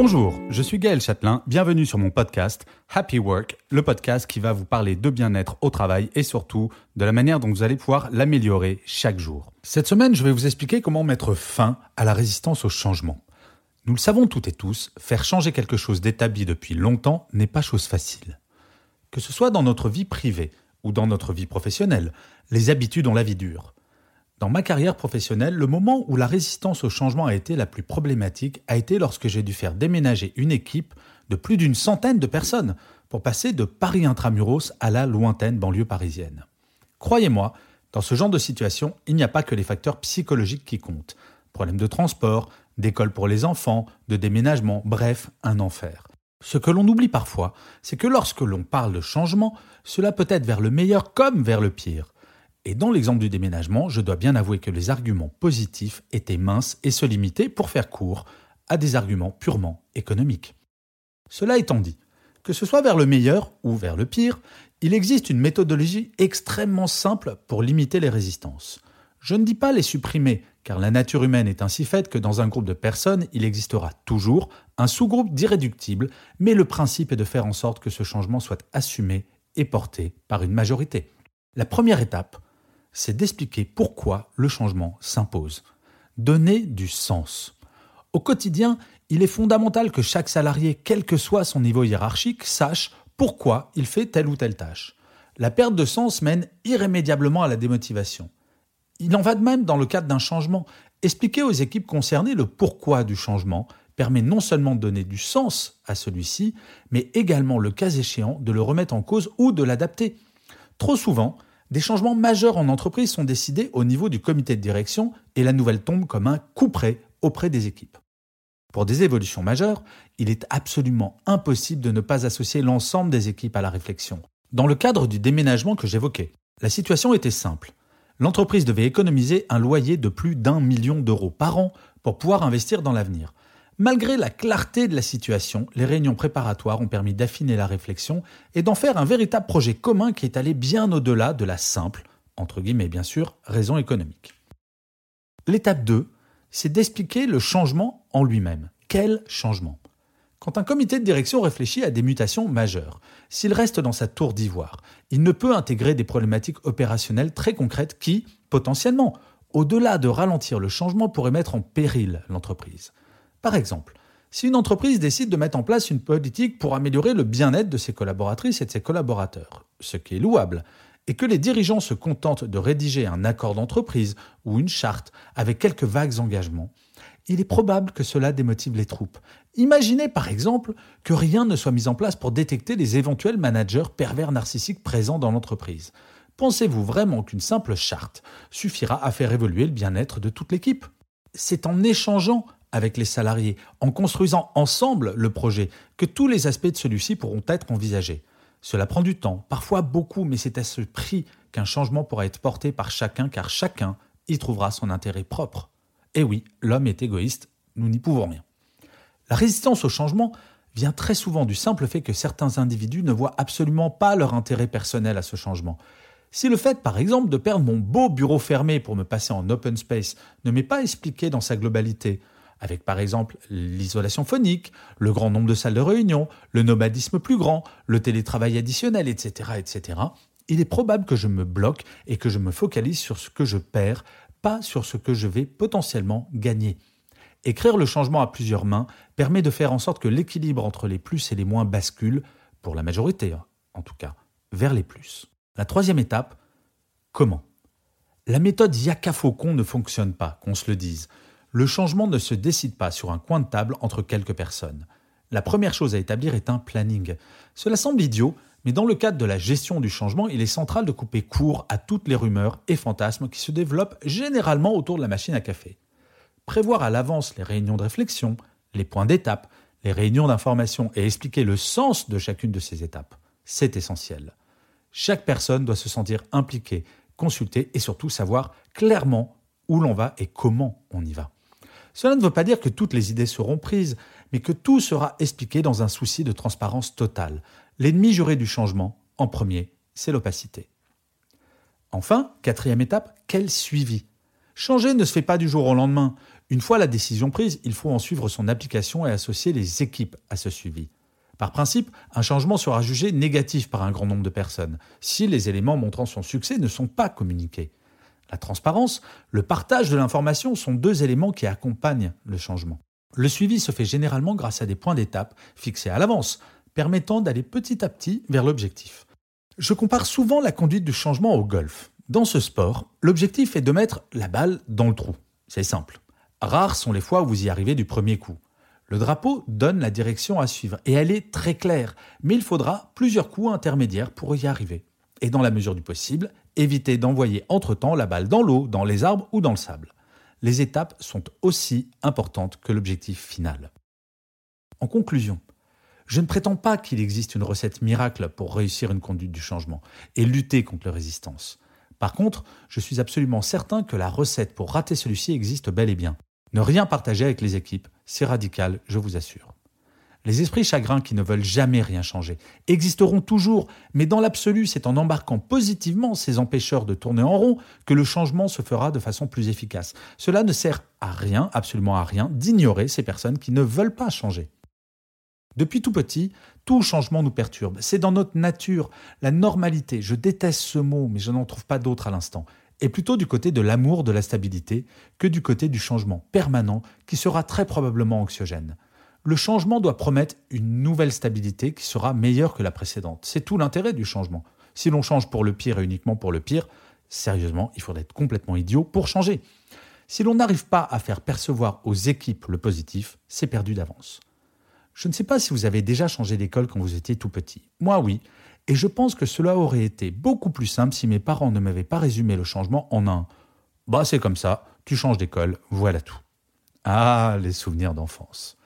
Bonjour, je suis Gaël Châtelain, bienvenue sur mon podcast Happy Work, le podcast qui va vous parler de bien-être au travail et surtout de la manière dont vous allez pouvoir l'améliorer chaque jour. Cette semaine, je vais vous expliquer comment mettre fin à la résistance au changement. Nous le savons toutes et tous, faire changer quelque chose d'établi depuis longtemps n'est pas chose facile. Que ce soit dans notre vie privée ou dans notre vie professionnelle, les habitudes ont la vie dure. Dans ma carrière professionnelle, le moment où la résistance au changement a été la plus problématique a été lorsque j'ai dû faire déménager une équipe de plus d'une centaine de personnes pour passer de Paris intramuros à la lointaine banlieue parisienne. Croyez-moi, dans ce genre de situation, il n'y a pas que les facteurs psychologiques qui comptent. Problèmes de transport, d'école pour les enfants, de déménagement, bref, un enfer. Ce que l'on oublie parfois, c'est que lorsque l'on parle de changement, cela peut être vers le meilleur comme vers le pire. Et dans l'exemple du déménagement, je dois bien avouer que les arguments positifs étaient minces et se limitaient, pour faire court, à des arguments purement économiques. Cela étant dit, que ce soit vers le meilleur ou vers le pire, il existe une méthodologie extrêmement simple pour limiter les résistances. Je ne dis pas les supprimer, car la nature humaine est ainsi faite que dans un groupe de personnes, il existera toujours un sous-groupe d'irréductibles, mais le principe est de faire en sorte que ce changement soit assumé et porté par une majorité. La première étape, c'est d'expliquer pourquoi le changement s'impose. Donner du sens. Au quotidien, il est fondamental que chaque salarié, quel que soit son niveau hiérarchique, sache pourquoi il fait telle ou telle tâche. La perte de sens mène irrémédiablement à la démotivation. Il en va de même dans le cadre d'un changement. Expliquer aux équipes concernées le pourquoi du changement permet non seulement de donner du sens à celui-ci, mais également, le cas échéant, de le remettre en cause ou de l'adapter. Trop souvent, des changements majeurs en entreprise sont décidés au niveau du comité de direction et la nouvelle tombe comme un coup près auprès des équipes. Pour des évolutions majeures, il est absolument impossible de ne pas associer l'ensemble des équipes à la réflexion. Dans le cadre du déménagement que j'évoquais, la situation était simple. L'entreprise devait économiser un loyer de plus d'un million d'euros par an pour pouvoir investir dans l'avenir. Malgré la clarté de la situation, les réunions préparatoires ont permis d'affiner la réflexion et d'en faire un véritable projet commun qui est allé bien au-delà de la simple, entre guillemets bien sûr, raison économique. L'étape 2, c'est d'expliquer le changement en lui-même. Quel changement? Quand un comité de direction réfléchit à des mutations majeures, s'il reste dans sa tour d'ivoire, il ne peut intégrer des problématiques opérationnelles très concrètes qui, potentiellement, au-delà de ralentir le changement, pourraient mettre en péril l'entreprise. Par exemple, si une entreprise décide de mettre en place une politique pour améliorer le bien-être de ses collaboratrices et de ses collaborateurs, ce qui est louable, et que les dirigeants se contentent de rédiger un accord d'entreprise ou une charte avec quelques vagues engagements, il est probable que cela démotive les troupes. Imaginez par exemple que rien ne soit mis en place pour détecter les éventuels managers pervers narcissiques présents dans l'entreprise. Pensez-vous vraiment qu'une simple charte suffira à faire évoluer le bien-être de toute l'équipe? C'est en échangeant avec les salariés, en construisant ensemble le projet, que tous les aspects de celui-ci pourront être envisagés. Cela prend du temps, parfois beaucoup, mais c'est à ce prix qu'un changement pourra être porté par chacun, car chacun y trouvera son intérêt propre. Et oui, l'homme est égoïste, nous n'y pouvons rien. La résistance au changement vient très souvent du simple fait que certains individus ne voient absolument pas leur intérêt personnel à ce changement. Si le fait, par exemple, de perdre mon beau bureau fermé pour me passer en open space ne m'est pas expliqué dans sa globalité, avec par exemple l'isolation phonique, le grand nombre de salles de réunion, le nomadisme plus grand, le télétravail additionnel, etc., etc., il est probable que je me bloque et que je me focalise sur ce que je perds, pas sur ce que je vais potentiellement gagner. Écrire le changement à plusieurs mains permet de faire en sorte que l'équilibre entre les plus et les moins bascule, pour la majorité hein, en tout cas, vers les plus. La troisième étape, comment? La méthode Yaka Faucon ne fonctionne pas, qu'on se le dise le changement ne se décide pas sur un coin de table entre quelques personnes. La première chose à établir est un planning. Cela semble idiot, Mais dans le cadre de la gestion du changement, il est central de couper court à toutes les rumeurs et fantasmes qui se développent généralement autour de la machine à café. Prévoir à l'avance les réunions de réflexion, les points d'étape, les réunions d'information et expliquer le sens de chacune de ces étapes, c'est essentiel. Chaque personne doit se sentir impliquée, consultée et surtout savoir clairement où l'on va et comment on y va. Cela ne veut pas dire que toutes les idées seront prises, mais que tout sera expliqué dans un souci de transparence totale. L'ennemi juré du changement, en premier, c'est l'opacité. Enfin, quatrième étape, quel suivi? Changer ne se fait pas du jour au lendemain. Une fois la décision prise, il faut en suivre son application et associer les équipes à ce suivi. Par principe, un changement sera jugé négatif par un grand nombre de personnes si les éléments montrant son succès ne sont pas communiqués. La transparence, le partage de l'information sont deux éléments qui accompagnent le changement. Le suivi se fait généralement grâce à des points d'étape fixés à l'avance, permettant d'aller petit à petit vers l'objectif. Je compare souvent la conduite du changement au golf. Dans ce sport, l'objectif est de mettre la balle dans le trou. C'est simple. Rares sont les fois où vous y arrivez du premier coup. Le drapeau donne la direction à suivre et elle est très claire, mais il faudra plusieurs coups intermédiaires pour y arriver. Et dans la mesure du possible, évitez d'envoyer entre-temps la balle dans l'eau, dans les arbres ou dans le sable. Les étapes sont aussi importantes que l'objectif final. En conclusion, je ne prétends pas qu'il existe une recette miracle pour réussir une conduite du changement et lutter contre la résistance. Par contre, je suis absolument certain que la recette pour rater celui-ci existe bel et bien. Ne rien partager avec les équipes, c'est radical, je vous assure. Les esprits chagrins qui ne veulent jamais rien changer existeront toujours, mais dans l'absolu, c'est en embarquant positivement ces empêcheurs de tourner en rond que le changement se fera de façon plus efficace. Cela ne sert à rien, absolument à rien, d'ignorer ces personnes qui ne veulent pas changer. Depuis tout petit, tout changement nous perturbe. C'est dans notre nature, la normalité. Je déteste ce mot, mais je n'en trouve pas d'autre à l'instant. Et plutôt du côté de l'amour de la stabilité que du côté du changement permanent qui sera très probablement anxiogène le changement doit promettre une nouvelle stabilité qui sera meilleure que la précédente. C'est tout l'intérêt du changement. Si l'on change pour le pire et uniquement pour le pire, sérieusement, il faudrait être complètement idiot pour changer. Si l'on n'arrive pas à faire percevoir aux équipes le positif, c'est perdu d'avance. Je ne sais pas si vous avez déjà changé d'école quand vous étiez tout petit. Moi oui, et je pense que cela aurait été beaucoup plus simple si mes parents ne m'avaient pas résumé le changement en un Bah c'est comme ça, tu changes d'école, voilà tout. Ah, les souvenirs d'enfance.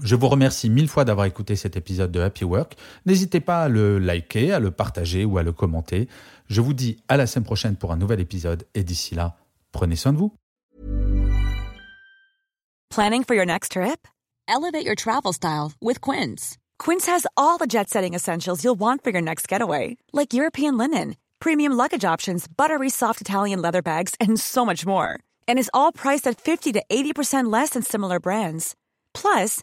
Je vous remercie mille fois d'avoir écouté cet épisode de Happy Work. N'hésitez pas à le liker, à le partager ou à le commenter. Je vous dis à la semaine prochaine pour un nouvel épisode et d'ici là, prenez soin de vous. Planning for your next trip? Elevate your travel style with Quince. Quince has all the jet-setting essentials you'll want for your next getaway, like European linen, premium luggage options, buttery soft Italian leather bags and so much more. And is all priced at 50 to 80% less than similar brands. Plus,